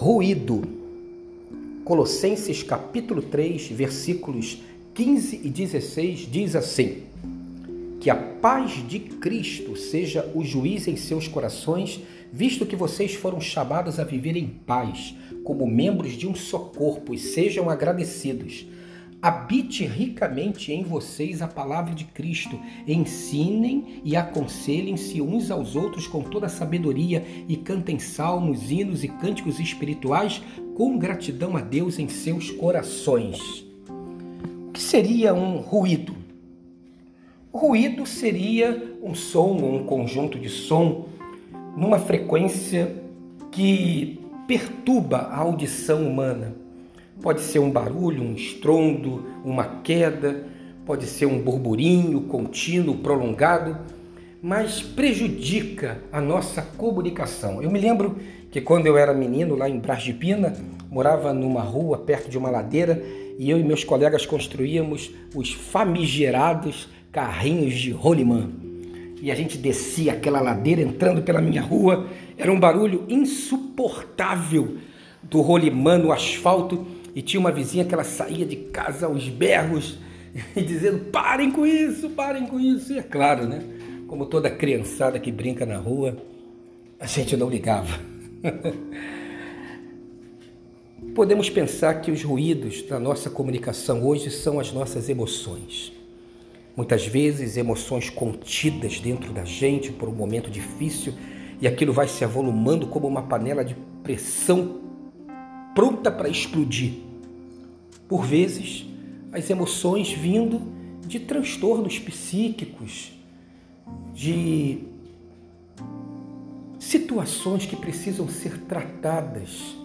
ruído. Colossenses capítulo 3, versículos 15 e 16 diz assim: Que a paz de Cristo seja o juiz em seus corações, visto que vocês foram chamados a viver em paz, como membros de um só corpo, e sejam agradecidos. Habite ricamente em vocês a palavra de Cristo. Ensinem e aconselhem-se uns aos outros com toda sabedoria e cantem salmos, hinos e cânticos espirituais com gratidão a Deus em seus corações. O que seria um ruído? Ruído seria um som ou um conjunto de som numa frequência que perturba a audição humana Pode ser um barulho, um estrondo, uma queda, pode ser um burburinho contínuo, prolongado, mas prejudica a nossa comunicação. Eu me lembro que quando eu era menino lá em Brás de Pina, morava numa rua perto de uma ladeira e eu e meus colegas construíamos os famigerados carrinhos de rolimã. E a gente descia aquela ladeira entrando pela minha rua, era um barulho insuportável do rolimã no asfalto e tinha uma vizinha que ela saía de casa aos berros e dizendo: parem com isso, parem com isso. E é claro, né? Como toda criançada que brinca na rua, a gente não ligava. Podemos pensar que os ruídos da nossa comunicação hoje são as nossas emoções. Muitas vezes, emoções contidas dentro da gente por um momento difícil e aquilo vai se avolumando como uma panela de pressão pronta para explodir. Por vezes, as emoções vindo de transtornos psíquicos, de situações que precisam ser tratadas.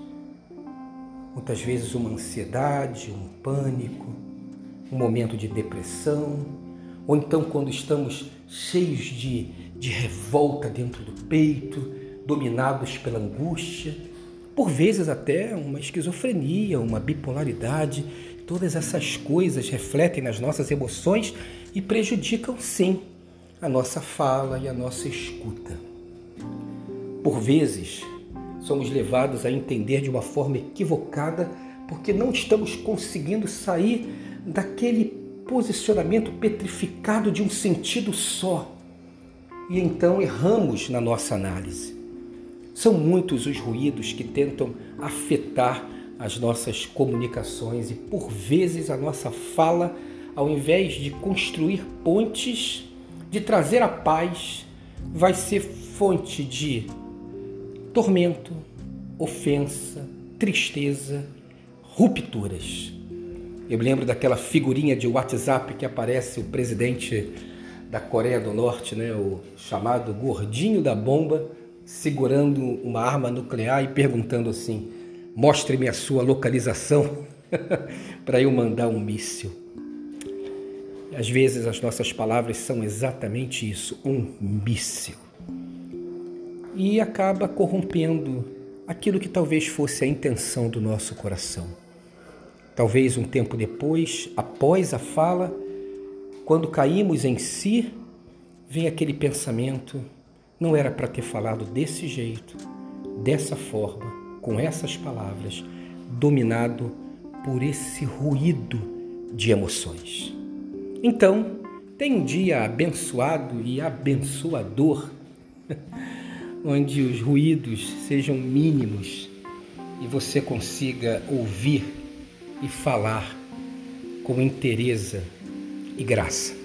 Muitas vezes, uma ansiedade, um pânico, um momento de depressão, ou então quando estamos cheios de, de revolta dentro do peito, dominados pela angústia por vezes até uma esquizofrenia, uma bipolaridade. Todas essas coisas refletem nas nossas emoções e prejudicam, sim, a nossa fala e a nossa escuta. Por vezes, somos levados a entender de uma forma equivocada porque não estamos conseguindo sair daquele posicionamento petrificado de um sentido só. E então erramos na nossa análise. São muitos os ruídos que tentam afetar as nossas comunicações e, por vezes, a nossa fala, ao invés de construir pontes, de trazer a paz, vai ser fonte de tormento, ofensa, tristeza, rupturas. Eu me lembro daquela figurinha de WhatsApp que aparece o presidente da Coreia do Norte, né, o chamado gordinho da bomba, segurando uma arma nuclear e perguntando assim: mostre-me a sua localização para eu mandar um míssil. Às vezes as nossas palavras são exatamente isso, um míssil. E acaba corrompendo aquilo que talvez fosse a intenção do nosso coração. Talvez um tempo depois, após a fala, quando caímos em si, vem aquele pensamento: não era para ter falado desse jeito, dessa forma, com essas palavras, dominado por esse ruído de emoções. Então, tem um dia abençoado e abençoador, onde os ruídos sejam mínimos e você consiga ouvir e falar com interesse e graça.